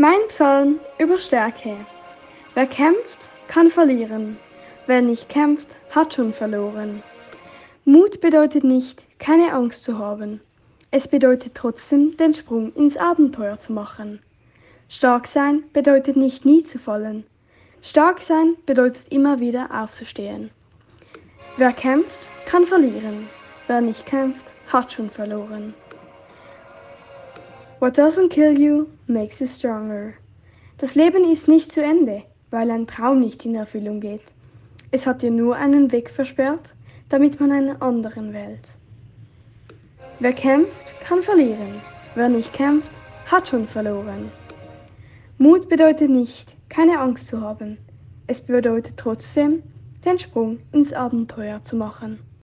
Mein Psalm über Stärke. Wer kämpft, kann verlieren. Wer nicht kämpft, hat schon verloren. Mut bedeutet nicht, keine Angst zu haben. Es bedeutet trotzdem, den Sprung ins Abenteuer zu machen. Stark sein bedeutet nicht nie zu fallen. Stark sein bedeutet immer wieder aufzustehen. Wer kämpft, kann verlieren. Wer nicht kämpft, hat schon verloren. What doesn't kill you makes you stronger. Das Leben ist nicht zu Ende, weil ein Traum nicht in Erfüllung geht. Es hat dir nur einen Weg versperrt, damit man einen anderen wählt. Wer kämpft, kann verlieren. Wer nicht kämpft, hat schon verloren. Mut bedeutet nicht, keine Angst zu haben. Es bedeutet trotzdem, den Sprung ins Abenteuer zu machen.